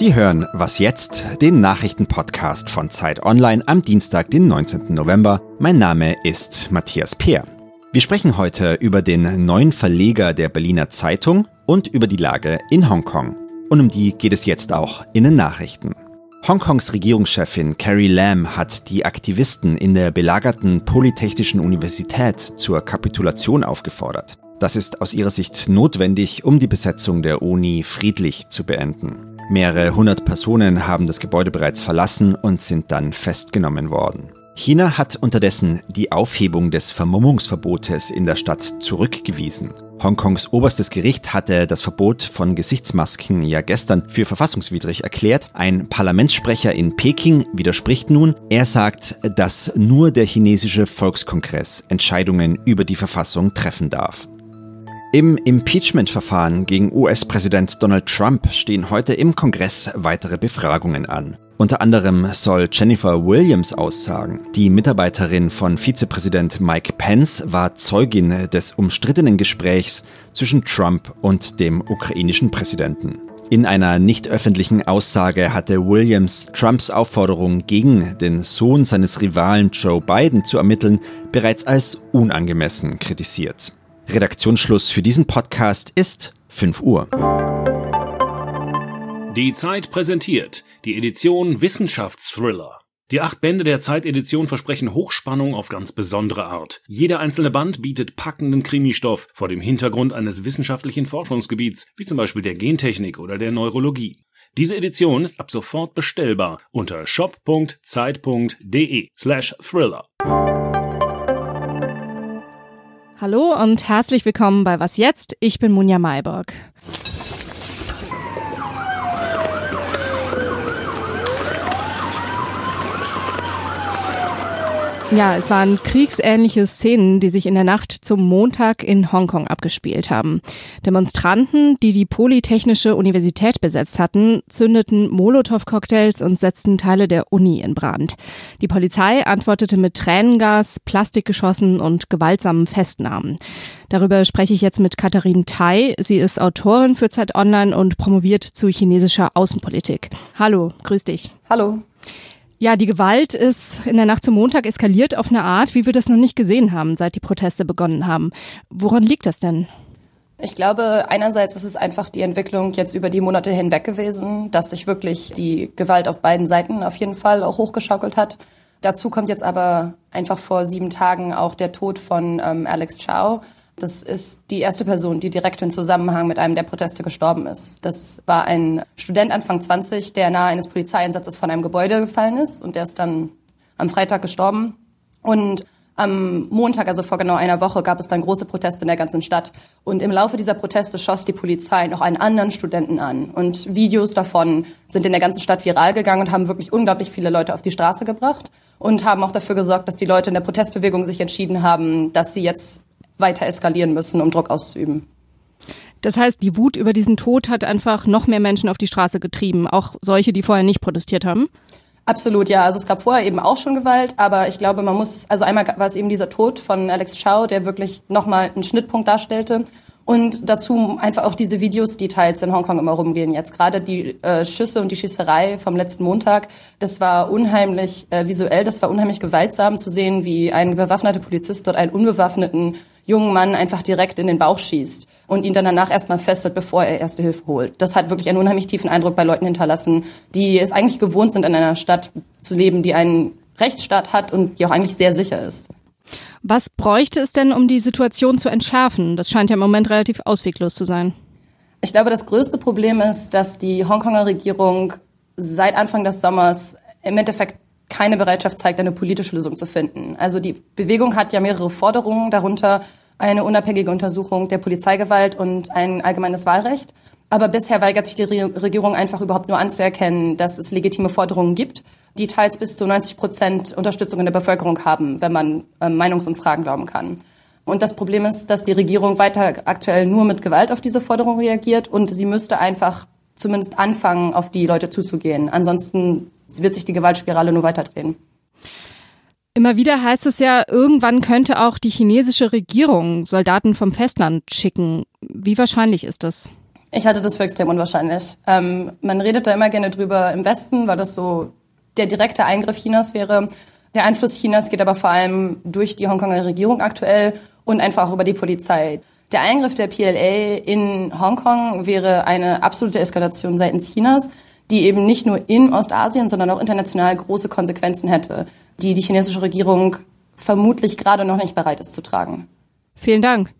Sie hören Was jetzt, den Nachrichtenpodcast von Zeit Online am Dienstag, den 19. November. Mein Name ist Matthias Peer. Wir sprechen heute über den neuen Verleger der Berliner Zeitung und über die Lage in Hongkong. Und um die geht es jetzt auch in den Nachrichten. Hongkongs Regierungschefin Carrie Lam hat die Aktivisten in der belagerten Polytechnischen Universität zur Kapitulation aufgefordert. Das ist aus ihrer Sicht notwendig, um die Besetzung der Uni friedlich zu beenden. Mehrere hundert Personen haben das Gebäude bereits verlassen und sind dann festgenommen worden. China hat unterdessen die Aufhebung des Vermummungsverbotes in der Stadt zurückgewiesen. Hongkongs oberstes Gericht hatte das Verbot von Gesichtsmasken ja gestern für verfassungswidrig erklärt. Ein Parlamentssprecher in Peking widerspricht nun. Er sagt, dass nur der chinesische Volkskongress Entscheidungen über die Verfassung treffen darf. Im Impeachment-Verfahren gegen US-Präsident Donald Trump stehen heute im Kongress weitere Befragungen an. Unter anderem soll Jennifer Williams aussagen. Die Mitarbeiterin von Vizepräsident Mike Pence war Zeugin des umstrittenen Gesprächs zwischen Trump und dem ukrainischen Präsidenten. In einer nicht öffentlichen Aussage hatte Williams Trumps Aufforderung, gegen den Sohn seines Rivalen Joe Biden zu ermitteln, bereits als unangemessen kritisiert. Redaktionsschluss für diesen Podcast ist 5 Uhr. Die Zeit präsentiert die Edition Wissenschaftsthriller. Die acht Bände der Zeitedition versprechen Hochspannung auf ganz besondere Art. Jeder einzelne Band bietet packenden Krimistoff vor dem Hintergrund eines wissenschaftlichen Forschungsgebiets, wie zum Beispiel der Gentechnik oder der Neurologie. Diese Edition ist ab sofort bestellbar unter shop.zeit.de slash thriller. Hallo und herzlich willkommen bei Was jetzt? Ich bin Munja Mayborg. Ja, es waren kriegsähnliche Szenen, die sich in der Nacht zum Montag in Hongkong abgespielt haben. Demonstranten, die die Polytechnische Universität besetzt hatten, zündeten Molotow-Cocktails und setzten Teile der Uni in Brand. Die Polizei antwortete mit Tränengas, Plastikgeschossen und gewaltsamen Festnahmen. Darüber spreche ich jetzt mit Katharin Tai. Sie ist Autorin für Zeit Online und promoviert zu chinesischer Außenpolitik. Hallo, grüß dich. Hallo. Ja, die Gewalt ist in der Nacht zum Montag eskaliert auf eine Art, wie wir das noch nicht gesehen haben, seit die Proteste begonnen haben. Woran liegt das denn? Ich glaube, einerseits ist es einfach die Entwicklung jetzt über die Monate hinweg gewesen, dass sich wirklich die Gewalt auf beiden Seiten auf jeden Fall auch hochgeschaukelt hat. Dazu kommt jetzt aber einfach vor sieben Tagen auch der Tod von ähm, Alex Chow, das ist die erste Person, die direkt in Zusammenhang mit einem der Proteste gestorben ist. Das war ein Student Anfang 20, der nahe eines Polizeieinsatzes von einem Gebäude gefallen ist und der ist dann am Freitag gestorben. Und am Montag, also vor genau einer Woche, gab es dann große Proteste in der ganzen Stadt. Und im Laufe dieser Proteste schoss die Polizei noch einen anderen Studenten an. Und Videos davon sind in der ganzen Stadt viral gegangen und haben wirklich unglaublich viele Leute auf die Straße gebracht und haben auch dafür gesorgt, dass die Leute in der Protestbewegung sich entschieden haben, dass sie jetzt weiter eskalieren müssen, um Druck auszuüben. Das heißt, die Wut über diesen Tod hat einfach noch mehr Menschen auf die Straße getrieben, auch solche, die vorher nicht protestiert haben? Absolut, ja. Also es gab vorher eben auch schon Gewalt, aber ich glaube, man muss, also einmal war es eben dieser Tod von Alex Chow, der wirklich nochmal einen Schnittpunkt darstellte. Und dazu einfach auch diese Videos, die teils in Hongkong immer rumgehen jetzt. Gerade die äh, Schüsse und die Schießerei vom letzten Montag, das war unheimlich äh, visuell, das war unheimlich gewaltsam zu sehen, wie ein bewaffneter Polizist dort einen unbewaffneten jungen Mann einfach direkt in den Bauch schießt und ihn dann danach erstmal fesselt, bevor er erste Hilfe holt. Das hat wirklich einen unheimlich tiefen Eindruck bei Leuten hinterlassen, die es eigentlich gewohnt sind, in einer Stadt zu leben, die einen Rechtsstaat hat und die auch eigentlich sehr sicher ist. Was bräuchte es denn, um die Situation zu entschärfen? Das scheint ja im Moment relativ ausweglos zu sein. Ich glaube, das größte Problem ist, dass die Hongkonger Regierung seit Anfang des Sommers im Endeffekt keine Bereitschaft zeigt, eine politische Lösung zu finden. Also die Bewegung hat ja mehrere Forderungen, darunter eine unabhängige Untersuchung der Polizeigewalt und ein allgemeines Wahlrecht. Aber bisher weigert sich die Regierung einfach überhaupt nur anzuerkennen, dass es legitime Forderungen gibt, die teils bis zu 90 Prozent Unterstützung in der Bevölkerung haben, wenn man äh, Meinungsumfragen glauben kann. Und das Problem ist, dass die Regierung weiter aktuell nur mit Gewalt auf diese Forderung reagiert und sie müsste einfach zumindest anfangen, auf die Leute zuzugehen. Ansonsten wird sich die Gewaltspirale nur weiter drehen. Immer wieder heißt es ja, irgendwann könnte auch die chinesische Regierung Soldaten vom Festland schicken. Wie wahrscheinlich ist das? Ich halte das für extrem unwahrscheinlich. Ähm, man redet da immer gerne drüber im Westen, weil das so der direkte Eingriff Chinas wäre. Der Einfluss Chinas geht aber vor allem durch die Hongkonger Regierung aktuell und einfach auch über die Polizei. Der Eingriff der PLA in Hongkong wäre eine absolute Eskalation seitens Chinas, die eben nicht nur in Ostasien, sondern auch international große Konsequenzen hätte, die die chinesische Regierung vermutlich gerade noch nicht bereit ist zu tragen. Vielen Dank.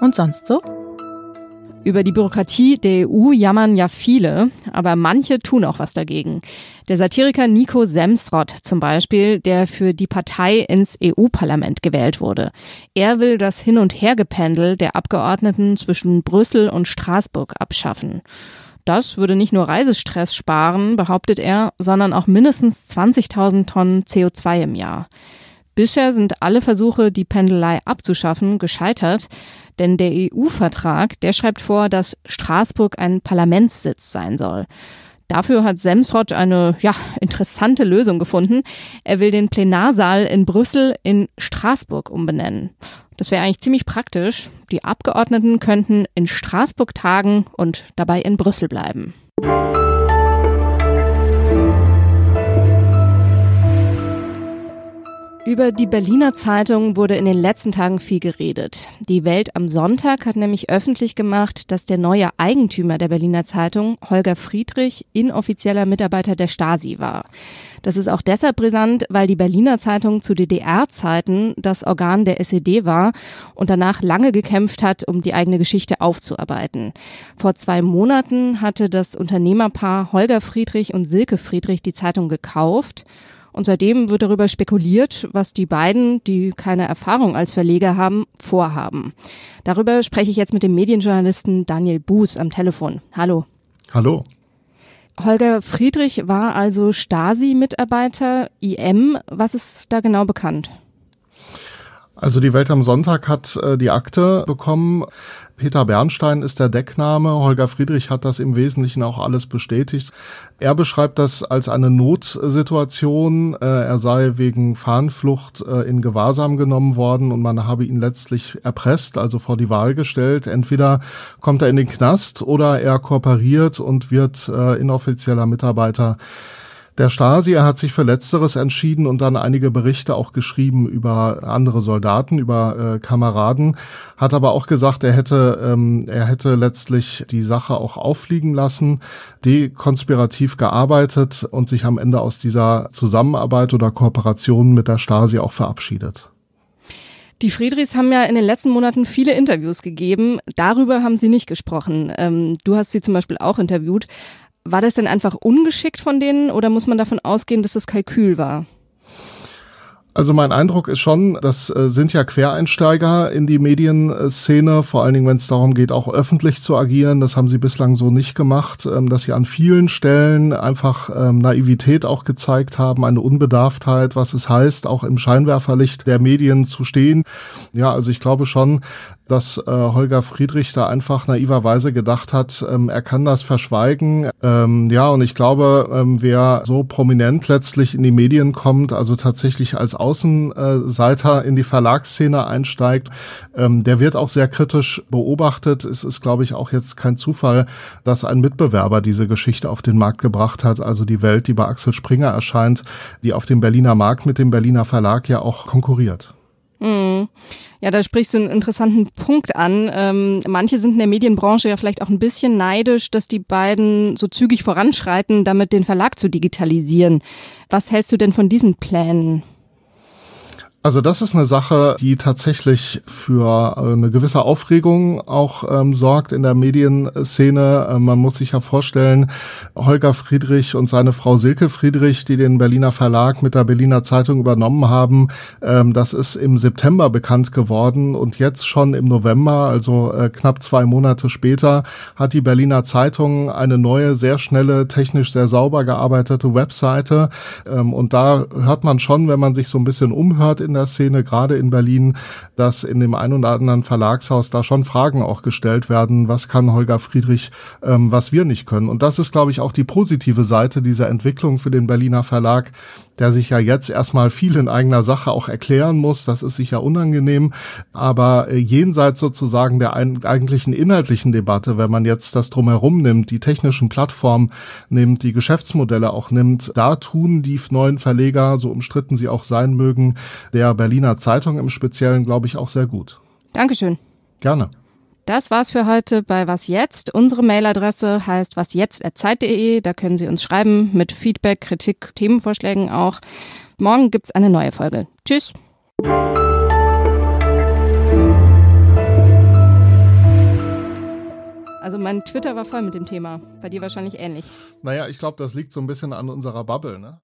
Und sonst so? Über die Bürokratie der EU jammern ja viele, aber manche tun auch was dagegen. Der Satiriker Nico Semsrott zum Beispiel, der für die Partei ins EU-Parlament gewählt wurde. Er will das Hin- und Hergependel der Abgeordneten zwischen Brüssel und Straßburg abschaffen. Das würde nicht nur Reisestress sparen, behauptet er, sondern auch mindestens 20.000 Tonnen CO2 im Jahr. Bisher sind alle Versuche, die Pendelei abzuschaffen, gescheitert, denn der EU-Vertrag, der schreibt vor, dass Straßburg ein Parlamentssitz sein soll. Dafür hat Semsrott eine ja, interessante Lösung gefunden. Er will den Plenarsaal in Brüssel in Straßburg umbenennen. Das wäre eigentlich ziemlich praktisch. Die Abgeordneten könnten in Straßburg tagen und dabei in Brüssel bleiben. Über die Berliner Zeitung wurde in den letzten Tagen viel geredet. Die Welt am Sonntag hat nämlich öffentlich gemacht, dass der neue Eigentümer der Berliner Zeitung, Holger Friedrich, inoffizieller Mitarbeiter der Stasi war. Das ist auch deshalb brisant, weil die Berliner Zeitung zu DDR-Zeiten das Organ der SED war und danach lange gekämpft hat, um die eigene Geschichte aufzuarbeiten. Vor zwei Monaten hatte das Unternehmerpaar Holger Friedrich und Silke Friedrich die Zeitung gekauft und seitdem wird darüber spekuliert, was die beiden, die keine Erfahrung als Verleger haben, vorhaben. Darüber spreche ich jetzt mit dem Medienjournalisten Daniel Buß am Telefon. Hallo. Hallo. Holger Friedrich war also Stasi-Mitarbeiter, IM. Was ist da genau bekannt? Also die Welt am Sonntag hat äh, die Akte bekommen. Peter Bernstein ist der Deckname. Holger Friedrich hat das im Wesentlichen auch alles bestätigt. Er beschreibt das als eine Notsituation. Äh, er sei wegen Fahnenflucht äh, in Gewahrsam genommen worden und man habe ihn letztlich erpresst, also vor die Wahl gestellt. Entweder kommt er in den Knast oder er kooperiert und wird äh, inoffizieller Mitarbeiter der Stasi. Er hat sich für Letzteres entschieden und dann einige Berichte auch geschrieben über andere Soldaten, über äh, Kameraden, hat aber auch gesagt, er hätte, ähm, er hätte letztlich die Sache auch auffliegen lassen, dekonspirativ gearbeitet und sich am Ende aus dieser Zusammenarbeit oder Kooperation mit der Stasi auch verabschiedet. Die Friedrichs haben ja in den letzten Monaten viele Interviews gegeben. Darüber haben sie nicht gesprochen. Ähm, du hast sie zum Beispiel auch interviewt. War das denn einfach ungeschickt von denen oder muss man davon ausgehen, dass das Kalkül war? Also mein Eindruck ist schon, das sind ja Quereinsteiger in die Medienszene, vor allen Dingen, wenn es darum geht, auch öffentlich zu agieren. Das haben sie bislang so nicht gemacht, ähm, dass sie an vielen Stellen einfach ähm, Naivität auch gezeigt haben, eine Unbedarftheit, was es heißt, auch im Scheinwerferlicht der Medien zu stehen. Ja, also ich glaube schon, dass äh, Holger Friedrich da einfach naiverweise gedacht hat, ähm, er kann das verschweigen. Ähm, ja, und ich glaube, ähm, wer so prominent letztlich in die Medien kommt, also tatsächlich als Außenseiter in die Verlagsszene einsteigt, ähm, der wird auch sehr kritisch beobachtet. Es ist, glaube ich, auch jetzt kein Zufall, dass ein Mitbewerber diese Geschichte auf den Markt gebracht hat, also die Welt, die bei Axel Springer erscheint, die auf dem Berliner Markt mit dem Berliner Verlag ja auch konkurriert. Mhm. Ja, da sprichst du einen interessanten Punkt an. Ähm, manche sind in der Medienbranche ja vielleicht auch ein bisschen neidisch, dass die beiden so zügig voranschreiten, damit den Verlag zu digitalisieren. Was hältst du denn von diesen Plänen? Also das ist eine Sache, die tatsächlich für äh, eine gewisse Aufregung auch ähm, sorgt in der Medienszene. Äh, man muss sich ja vorstellen, Holger Friedrich und seine Frau Silke Friedrich, die den Berliner Verlag mit der Berliner Zeitung übernommen haben, ähm, das ist im September bekannt geworden und jetzt schon im November, also äh, knapp zwei Monate später, hat die Berliner Zeitung eine neue, sehr schnelle, technisch sehr sauber gearbeitete Webseite ähm, und da hört man schon, wenn man sich so ein bisschen umhört in der Szene, gerade in Berlin, dass in dem ein oder anderen Verlagshaus da schon Fragen auch gestellt werden, was kann Holger Friedrich, ähm, was wir nicht können. Und das ist, glaube ich, auch die positive Seite dieser Entwicklung für den Berliner Verlag, der sich ja jetzt erstmal viel in eigener Sache auch erklären muss. Das ist sicher unangenehm. Aber äh, jenseits sozusagen der eigentlichen inhaltlichen Debatte, wenn man jetzt das drumherum nimmt, die technischen Plattformen nimmt, die Geschäftsmodelle auch nimmt, da tun die neuen Verleger, so umstritten sie auch sein mögen, der Berliner Zeitung im Speziellen, glaube ich, auch sehr gut. Dankeschön. Gerne. Das war's für heute bei Was Jetzt. Unsere Mailadresse heißt wasjetzt.zeit.de. Da können Sie uns schreiben mit Feedback, Kritik, Themenvorschlägen auch. Morgen gibt's eine neue Folge. Tschüss. Also mein Twitter war voll mit dem Thema. Bei dir wahrscheinlich ähnlich. Naja, ich glaube, das liegt so ein bisschen an unserer Bubble, ne?